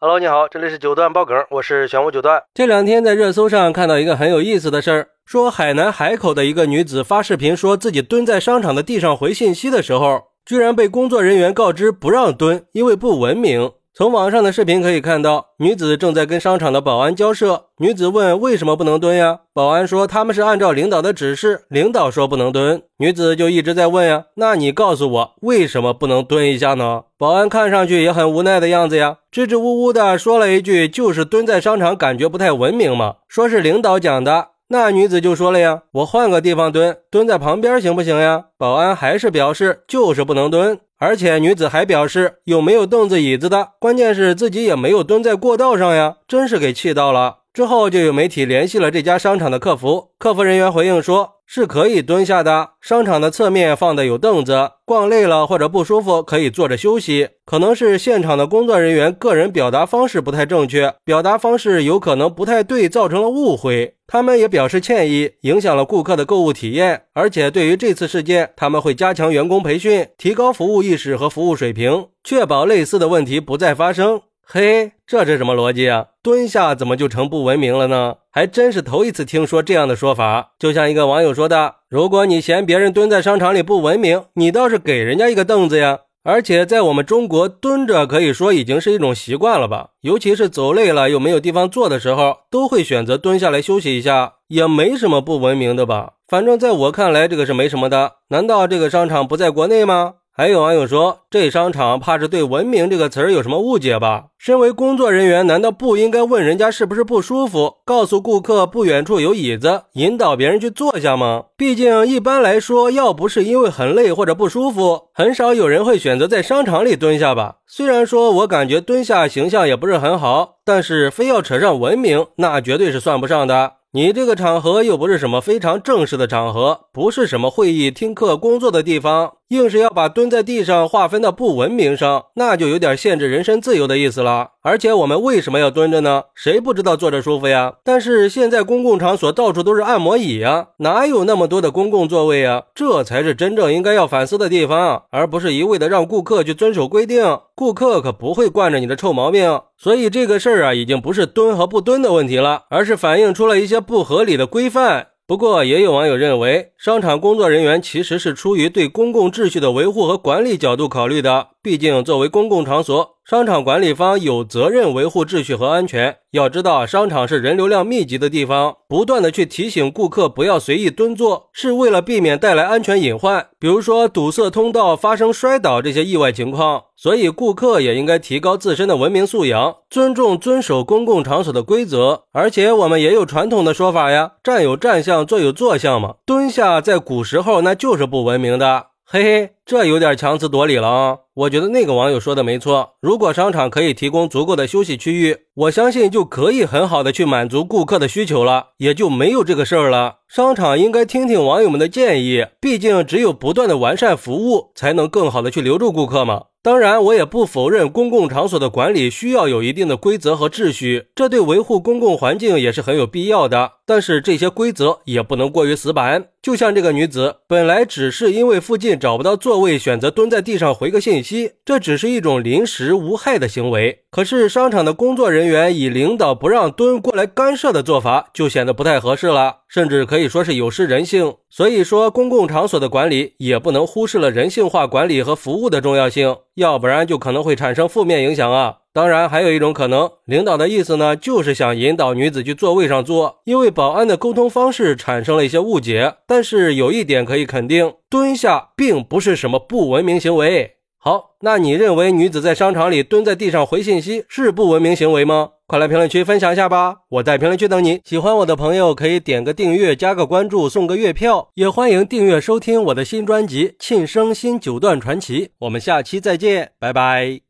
Hello，你好，这里是九段爆梗，我是玄武九段。这两天在热搜上看到一个很有意思的事儿，说海南海口的一个女子发视频说自己蹲在商场的地上回信息的时候，居然被工作人员告知不让蹲，因为不文明。从网上的视频可以看到，女子正在跟商场的保安交涉。女子问：“为什么不能蹲呀？”保安说：“他们是按照领导的指示，领导说不能蹲。”女子就一直在问呀：“那你告诉我，为什么不能蹲一下呢？”保安看上去也很无奈的样子呀，支支吾吾的说了一句：“就是蹲在商场，感觉不太文明嘛。”说是领导讲的。那女子就说了呀：“我换个地方蹲，蹲在旁边行不行呀？”保安还是表示就是不能蹲。而且女子还表示有没有凳子椅子的，关键是自己也没有蹲在过道上呀，真是给气到了。之后就有媒体联系了这家商场的客服，客服人员回应说。是可以蹲下的。商场的侧面放的有凳子，逛累了或者不舒服可以坐着休息。可能是现场的工作人员个人表达方式不太正确，表达方式有可能不太对，造成了误会。他们也表示歉意，影响了顾客的购物体验。而且对于这次事件，他们会加强员工培训，提高服务意识和服务水平，确保类似的问题不再发生。嘿，这是什么逻辑啊？蹲下怎么就成不文明了呢？还真是头一次听说这样的说法。就像一个网友说的：“如果你嫌别人蹲在商场里不文明，你倒是给人家一个凳子呀。”而且在我们中国，蹲着可以说已经是一种习惯了吧？尤其是走累了又没有地方坐的时候，都会选择蹲下来休息一下，也没什么不文明的吧？反正在我看来，这个是没什么的。难道这个商场不在国内吗？还有网友说，这商场怕是对“文明”这个词儿有什么误解吧？身为工作人员，难道不应该问人家是不是不舒服，告诉顾客不远处有椅子，引导别人去坐下吗？毕竟一般来说，要不是因为很累或者不舒服，很少有人会选择在商场里蹲下吧？虽然说我感觉蹲下形象也不是很好，但是非要扯上文明，那绝对是算不上的。你这个场合又不是什么非常正式的场合，不是什么会议、听课、工作的地方，硬是要把蹲在地上划分到不文明上，那就有点限制人身自由的意思了。而且我们为什么要蹲着呢？谁不知道坐着舒服呀？但是现在公共场所到处都是按摩椅呀，哪有那么多的公共座位呀？这才是真正应该要反思的地方，而不是一味的让顾客去遵守规定。顾客可不会惯着你的臭毛病。所以这个事儿啊，已经不是蹲和不蹲的问题了，而是反映出了一些不合理的规范。不过，也有网友认为，商场工作人员其实是出于对公共秩序的维护和管理角度考虑的。毕竟，作为公共场所，商场管理方有责任维护秩序和安全。要知道，商场是人流量密集的地方，不断的去提醒顾客不要随意蹲坐，是为了避免带来安全隐患，比如说堵塞通道、发生摔倒这些意外情况。所以，顾客也应该提高自身的文明素养，尊重、遵守公共场所的规则。而且，我们也有传统的说法呀，站有站相，坐有坐相嘛。蹲下在古时候那就是不文明的。嘿嘿，这有点强词夺理了啊！我觉得那个网友说的没错，如果商场可以提供足够的休息区域，我相信就可以很好的去满足顾客的需求了，也就没有这个事儿了。商场应该听听网友们的建议，毕竟只有不断的完善服务，才能更好的去留住顾客嘛。当然，我也不否认公共场所的管理需要有一定的规则和秩序，这对维护公共环境也是很有必要的。但是这些规则也不能过于死板。就像这个女子，本来只是因为附近找不到座位，选择蹲在地上回个信息，这只是一种临时无害的行为。可是商场的工作人员以领导不让蹲过来干涉的做法，就显得不太合适了，甚至可以说是有失人性。所以说，公共场所的管理也不能忽视了人性化管理和服务的重要性，要不然就可能会产生负面影响啊。当然，还有一种可能，领导的意思呢，就是想引导女子去座位上坐，因为保安的沟通方式产生了一些误解。但是有一点可以肯定，蹲下并不是什么不文明行为。好，那你认为女子在商场里蹲在地上回信息是不文明行为吗？快来评论区分享一下吧，我在评论区等你。喜欢我的朋友可以点个订阅，加个关注，送个月票，也欢迎订阅收听我的新专辑《庆生新九段传奇》。我们下期再见，拜拜。